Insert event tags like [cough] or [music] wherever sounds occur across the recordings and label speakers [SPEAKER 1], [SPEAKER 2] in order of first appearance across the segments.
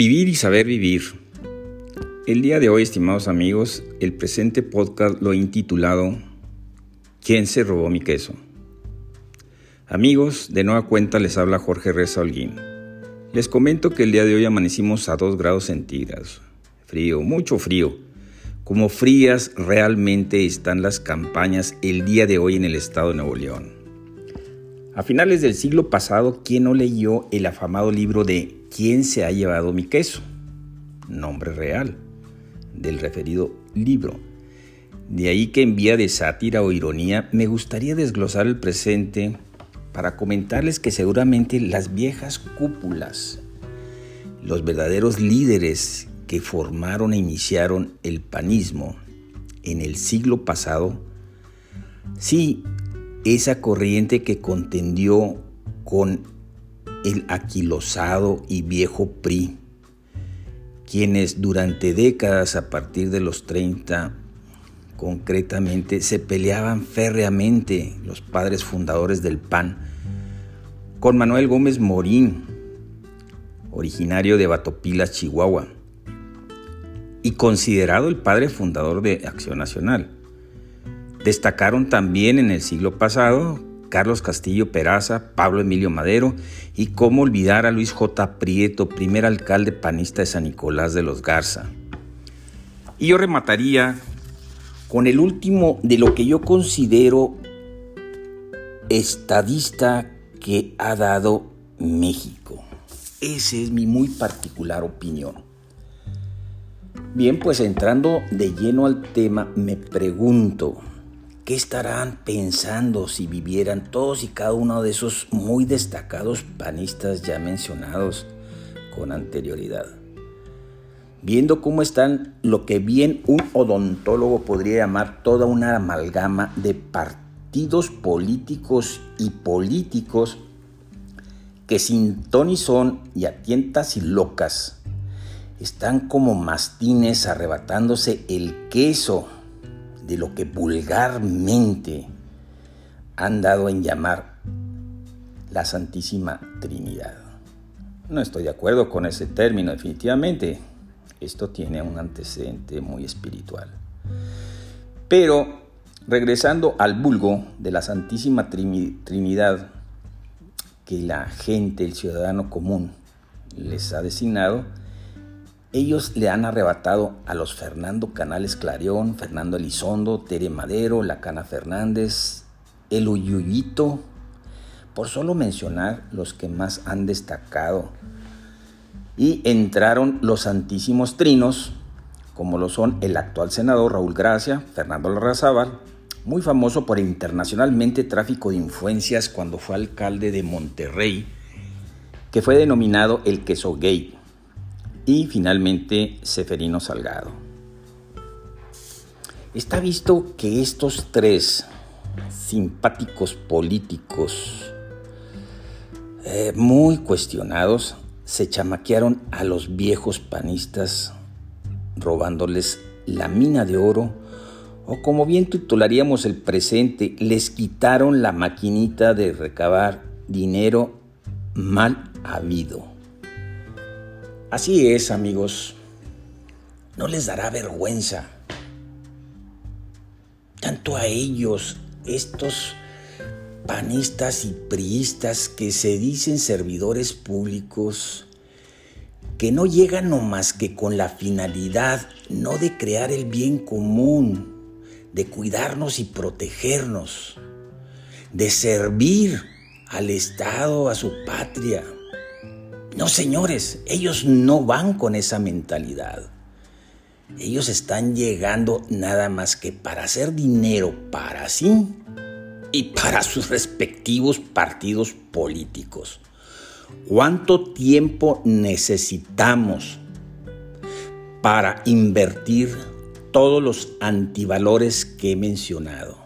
[SPEAKER 1] Vivir y saber vivir. El día de hoy, estimados amigos, el presente podcast lo he intitulado ¿Quién se robó mi queso? Amigos, de nueva cuenta les habla Jorge Reza Holguín. Les comento que el día de hoy amanecimos a 2 grados centígrados. Frío, mucho frío. Como frías realmente están las campañas el día de hoy en el estado de Nuevo León. A finales del siglo pasado, ¿quién no leyó el afamado libro de ¿Quién se ha llevado mi queso? Nombre real del referido libro. De ahí que en vía de sátira o ironía me gustaría desglosar el presente para comentarles que seguramente las viejas cúpulas, los verdaderos líderes que formaron e iniciaron el panismo en el siglo pasado, sí, esa corriente que contendió con el aquilosado y viejo PRI, quienes durante décadas a partir de los 30 concretamente se peleaban férreamente los padres fundadores del PAN con Manuel Gómez Morín, originario de Batopilas, Chihuahua, y considerado el padre fundador de Acción Nacional. Destacaron también en el siglo pasado Carlos Castillo Peraza, Pablo Emilio Madero y cómo olvidar a Luis J. Prieto, primer alcalde panista de San Nicolás de los Garza. Y yo remataría con el último de lo que yo considero estadista que ha dado México. Esa es mi muy particular opinión. Bien, pues entrando de lleno al tema, me pregunto, ¿Qué estarán pensando si vivieran todos y cada uno de esos muy destacados panistas ya mencionados con anterioridad? Viendo cómo están lo que bien un odontólogo podría llamar toda una amalgama de partidos políticos y políticos que sin ton y son y a tientas y locas están como mastines arrebatándose el queso de lo que vulgarmente han dado en llamar la Santísima Trinidad. No estoy de acuerdo con ese término, definitivamente. Esto tiene un antecedente muy espiritual. Pero regresando al vulgo de la Santísima Trinidad que la gente, el ciudadano común, les ha designado, ellos le han arrebatado a los Fernando Canales Clarión, Fernando Elizondo, Tere Madero, Lacana Fernández, El Uyuyito, por solo mencionar los que más han destacado. Y entraron los santísimos trinos, como lo son el actual senador Raúl Gracia, Fernando Larrazábal, muy famoso por internacionalmente tráfico de influencias cuando fue alcalde de Monterrey, que fue denominado el queso gay y finalmente Seferino Salgado. Está visto que estos tres simpáticos políticos eh, muy cuestionados se chamaquearon a los viejos panistas robándoles la mina de oro o como bien titularíamos el presente, les quitaron la maquinita de recabar dinero mal habido. Así es, amigos. No les dará vergüenza. Tanto a ellos, estos panistas y priistas que se dicen servidores públicos, que no llegan más que con la finalidad no de crear el bien común, de cuidarnos y protegernos, de servir al Estado, a su patria no, señores, ellos no van con esa mentalidad. Ellos están llegando nada más que para hacer dinero para sí y para sus respectivos partidos políticos. ¿Cuánto tiempo necesitamos para invertir todos los antivalores que he mencionado?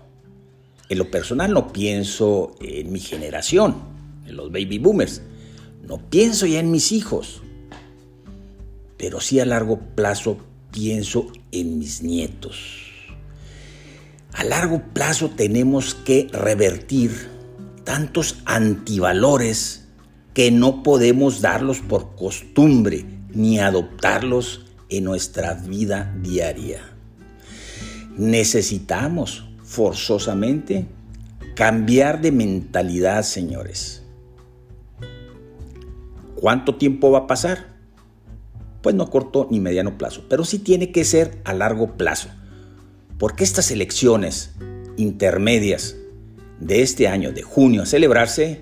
[SPEAKER 1] En lo personal no pienso en mi generación, en los baby boomers no pienso ya en mis hijos, pero sí a largo plazo pienso en mis nietos. A largo plazo tenemos que revertir tantos antivalores que no podemos darlos por costumbre, ni adoptarlos en nuestra vida diaria. Necesitamos forzosamente cambiar de mentalidad, señores. ¿Cuánto tiempo va a pasar? Pues no corto ni mediano plazo, pero sí tiene que ser a largo plazo. Porque estas elecciones intermedias de este año, de junio, a celebrarse,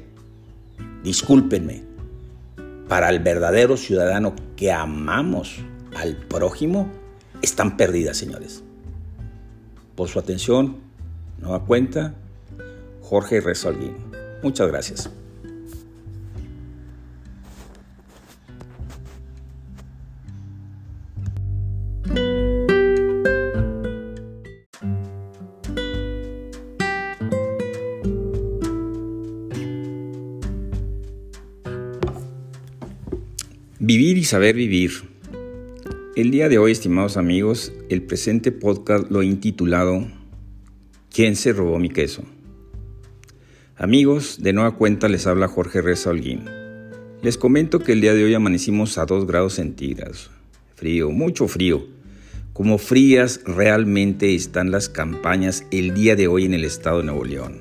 [SPEAKER 1] discúlpenme, para el verdadero ciudadano que amamos al prójimo, están perdidas, señores. Por su atención, nueva cuenta, Jorge Resolguín. Muchas gracias. Saber vivir. El día de hoy, estimados amigos, el presente podcast lo he intitulado ¿Quién se robó mi queso? Amigos, de nueva cuenta les habla Jorge Reza Holguín. Les comento que el día de hoy amanecimos a 2 grados centígrados. Frío, mucho frío. Como frías realmente están las campañas el día de hoy en el estado de Nuevo León.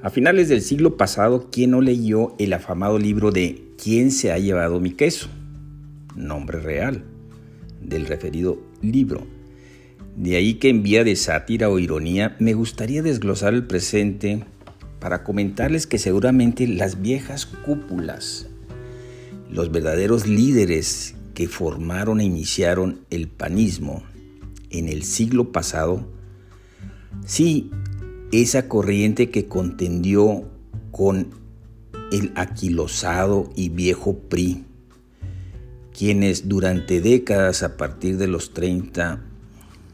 [SPEAKER 1] A finales del siglo pasado, ¿quién no leyó el afamado libro de ¿Quién se ha llevado mi queso? Nombre real del referido libro. De ahí que en vía de sátira o ironía me gustaría desglosar el presente para comentarles que seguramente las viejas cúpulas, los verdaderos líderes que formaron e iniciaron el panismo en el siglo pasado, sí esa corriente que contendió con el aquilosado y viejo PRI, quienes durante décadas a partir de los 30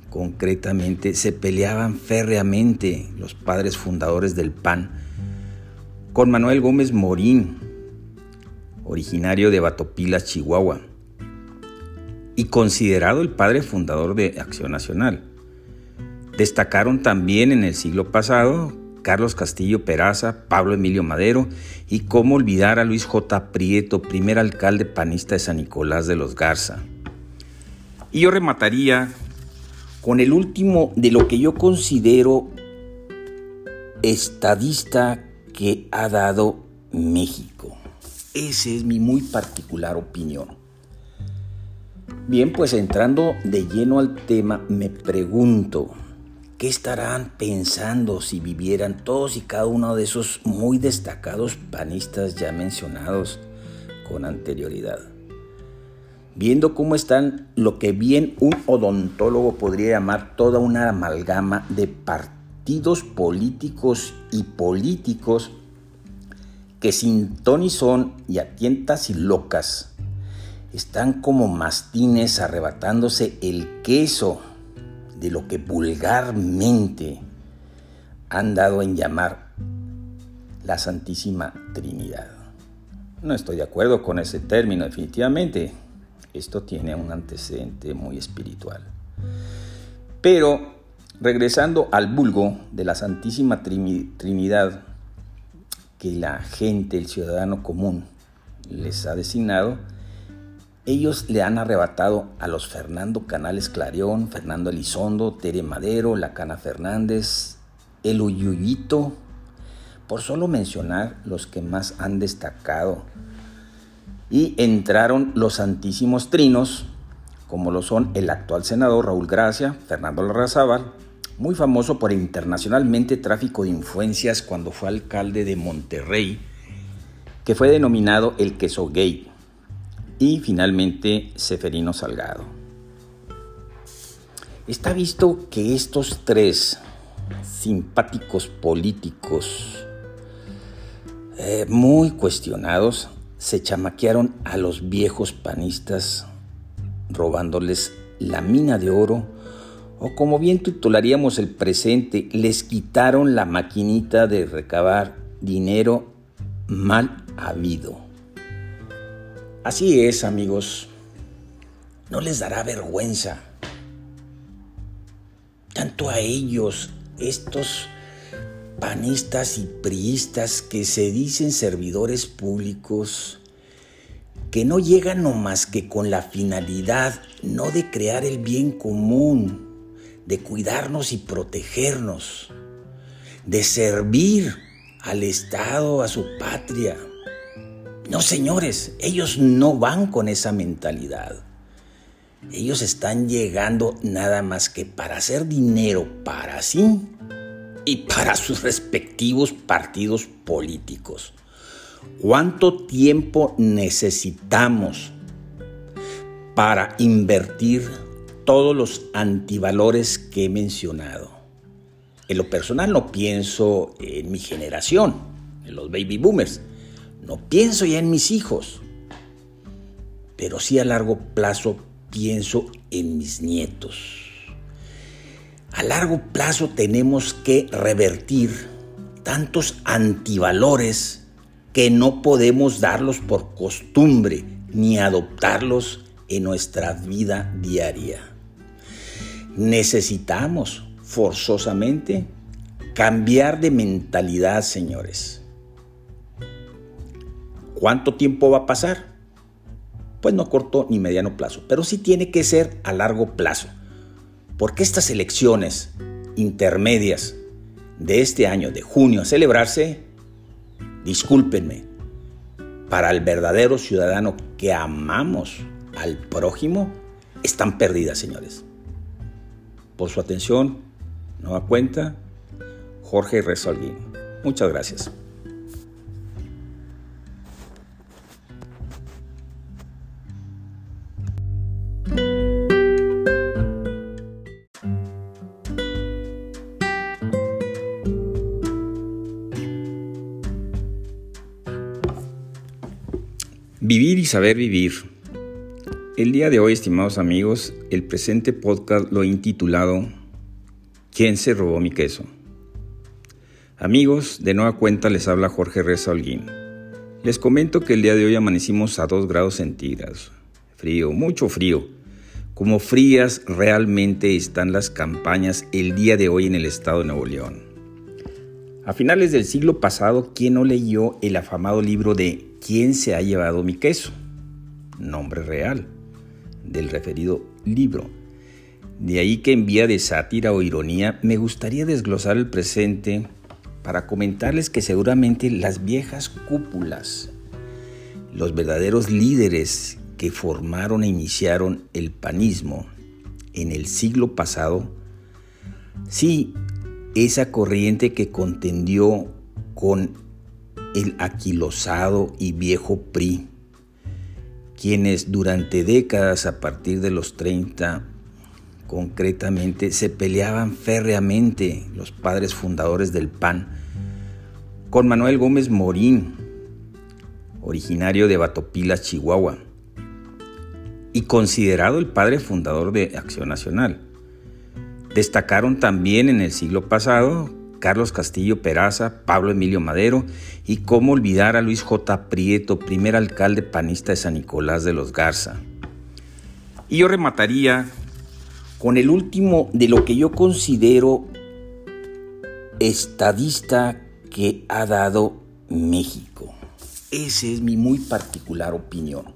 [SPEAKER 1] concretamente se peleaban férreamente los padres fundadores del PAN con Manuel Gómez Morín, originario de Batopilas, Chihuahua, y considerado el padre fundador de Acción Nacional. Destacaron también en el siglo pasado Carlos Castillo Peraza, Pablo Emilio Madero y cómo olvidar a Luis J. Prieto, primer alcalde panista de San Nicolás de los Garza. Y yo remataría con el último de lo que yo considero estadista que ha dado México. Esa es mi muy particular opinión. Bien, pues entrando de lleno al tema, me pregunto, ¿Qué estarán pensando si vivieran todos y cada uno de esos muy destacados panistas ya mencionados con anterioridad? Viendo cómo están lo que bien un odontólogo podría llamar toda una amalgama de partidos políticos y políticos que sin ton y son y a tientas y locas están como mastines arrebatándose el queso de lo que vulgarmente han dado en llamar la Santísima Trinidad. No estoy de acuerdo con ese término, definitivamente. Esto tiene un antecedente muy espiritual. Pero regresando al vulgo de la Santísima Trinidad que la gente, el ciudadano común, les ha designado, ellos le han arrebatado a los Fernando Canales Clarión, Fernando Elizondo, Tere Madero, La Cana Fernández, El Uyuyito, por solo mencionar los que más han destacado. Y entraron los santísimos trinos, como lo son el actual senador Raúl Gracia, Fernando Larrazábal, muy famoso por internacionalmente tráfico de influencias cuando fue alcalde de Monterrey, que fue denominado el queso gay y finalmente Seferino Salgado. Está visto que estos tres simpáticos políticos eh, muy cuestionados se chamaquearon a los viejos panistas robándoles la mina de oro o como bien titularíamos el presente, les quitaron la maquinita de recabar dinero mal habido. Así es, amigos. No les dará vergüenza. Tanto a ellos, estos panistas y priistas que se dicen servidores públicos, que no llega más que con la finalidad no de crear el bien común, de cuidarnos y protegernos, de servir al Estado, a su patria. No, señores, ellos no van con esa mentalidad. Ellos están llegando nada más que para hacer dinero para sí y para [laughs] sus respectivos partidos políticos. ¿Cuánto tiempo necesitamos para invertir todos los antivalores que he mencionado? En lo personal no pienso en mi generación, en los baby boomers. No pienso ya en mis hijos. Pero sí a largo plazo pienso en mis nietos. A largo plazo tenemos que revertir tantos antivalores que no podemos darlos por costumbre ni adoptarlos en nuestra vida diaria. Necesitamos forzosamente cambiar de mentalidad, señores. ¿Cuánto tiempo va a pasar? Pues no a corto ni mediano plazo, pero sí tiene que ser a largo plazo. Porque estas elecciones intermedias de este año, de junio, a celebrarse, discúlpenme, para el verdadero ciudadano que amamos al prójimo, están perdidas, señores. Por su atención, da cuenta, Jorge Resolguín. Muchas gracias. Saber vivir. El día de hoy, estimados amigos, el presente podcast lo he intitulado ¿Quién se robó mi queso? Amigos, de nueva cuenta les habla Jorge Reza Holguín. Les comento que el día de hoy amanecimos a 2 grados centígrados. Frío, mucho frío. Como frías realmente están las campañas el día de hoy en el estado de Nuevo León. A finales del siglo pasado, ¿quién no leyó el afamado libro de ¿Quién se ha llevado mi queso? Nombre real del referido libro. De ahí que en vía de sátira o ironía me gustaría desglosar el presente para comentarles que seguramente las viejas cúpulas, los verdaderos líderes que formaron e iniciaron el panismo en el siglo pasado, sí, esa corriente que contendió con el aquilosado y viejo PRI, quienes durante décadas a partir de los 30 concretamente se peleaban férreamente los padres fundadores del PAN con Manuel Gómez Morín, originario de Batopilas, Chihuahua, y considerado el padre fundador de Acción Nacional. Destacaron también en el siglo pasado Carlos Castillo Peraza, Pablo Emilio Madero y cómo olvidar a Luis J. Prieto, primer alcalde panista de San Nicolás de los Garza. Y yo remataría con el último de lo que yo considero estadista que ha dado México. Esa es mi muy particular opinión.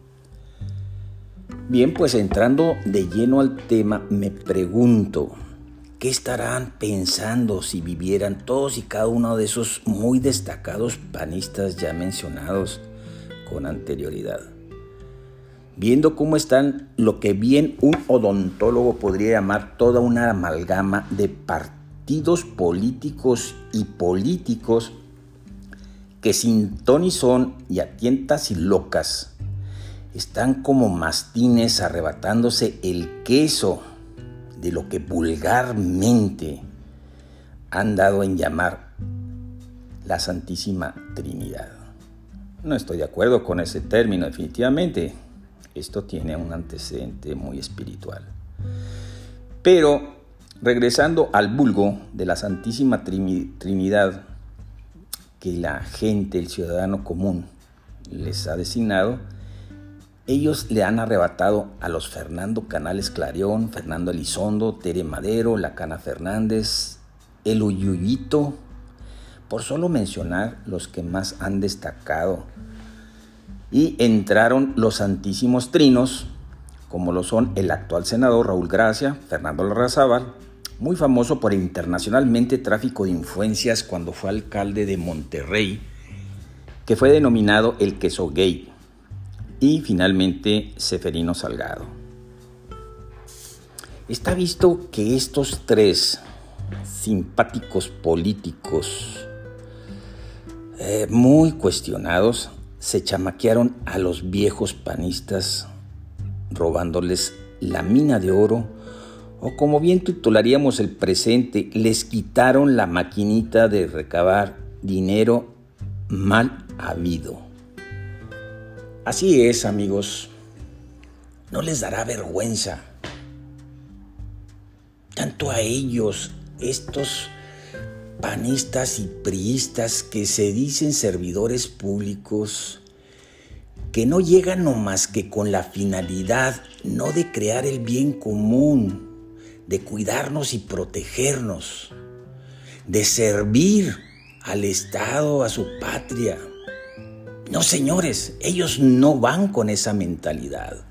[SPEAKER 1] Bien, pues entrando de lleno al tema, me pregunto, ¿Qué estarán pensando si vivieran todos y cada uno de esos muy destacados panistas ya mencionados con anterioridad? Viendo cómo están lo que bien un odontólogo podría llamar toda una amalgama de partidos políticos y políticos que sin ton son y a tientas y locas están como mastines arrebatándose el queso de lo que vulgarmente han dado en llamar la Santísima Trinidad. No estoy de acuerdo con ese término, definitivamente. Esto tiene un antecedente muy espiritual. Pero regresando al vulgo de la Santísima Trinidad que la gente, el ciudadano común, les ha designado, ellos le han arrebatado a los Fernando Canales Clarión, Fernando Elizondo, Tere Madero, La Cana Fernández, El Uyuyito, por solo mencionar los que más han destacado. Y entraron los santísimos trinos, como lo son el actual senador Raúl Gracia, Fernando Larrazábal, muy famoso por internacionalmente tráfico de influencias cuando fue alcalde de Monterrey, que fue denominado el queso gay, y finalmente Seferino Salgado. Está visto que estos tres simpáticos políticos eh, muy cuestionados se chamaquearon a los viejos panistas robándoles la mina de oro o como bien titularíamos el presente, les quitaron la maquinita de recabar dinero mal habido. Así es, amigos, no les dará vergüenza. Tanto a ellos, estos panistas y priistas que se dicen servidores públicos, que no llegan más que con la finalidad no de crear el bien común, de cuidarnos y protegernos, de servir al Estado, a su patria. No, señores, ellos no van con esa mentalidad.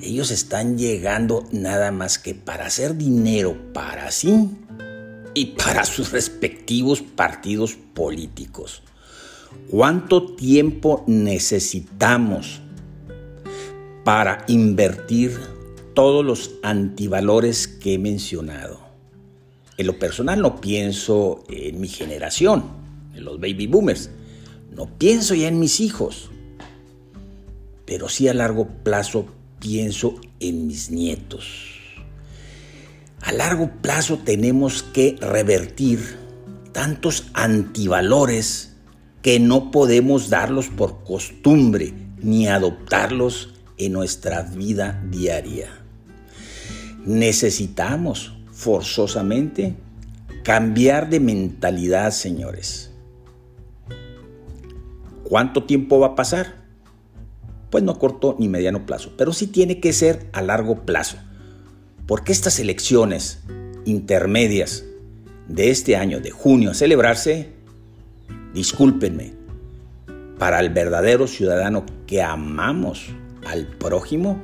[SPEAKER 1] Ellos están llegando nada más que para hacer dinero para sí y para sus respectivos partidos políticos. ¿Cuánto tiempo necesitamos para invertir todos los antivalores que he mencionado. En lo personal no pienso en mi generación, en los baby boomers. No pienso ya en mis hijos. Pero sí a largo plazo pienso en mis nietos. A largo plazo tenemos que revertir tantos antivalores que no podemos darlos por costumbre ni adoptarlos en nuestra vida diaria necesitamos forzosamente cambiar de mentalidad, señores. ¿Cuánto tiempo va a pasar? Pues no corto ni mediano plazo, pero sí tiene que ser a largo plazo. Porque estas elecciones intermedias de este año, de junio, a celebrarse, discúlpenme, para el verdadero ciudadano que amamos al prójimo,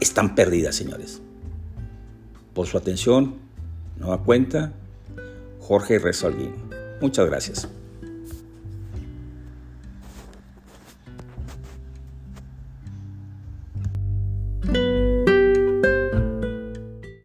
[SPEAKER 1] están perdidas, señores por su atención. Nueva cuenta, Jorge Resolguín. Muchas gracias.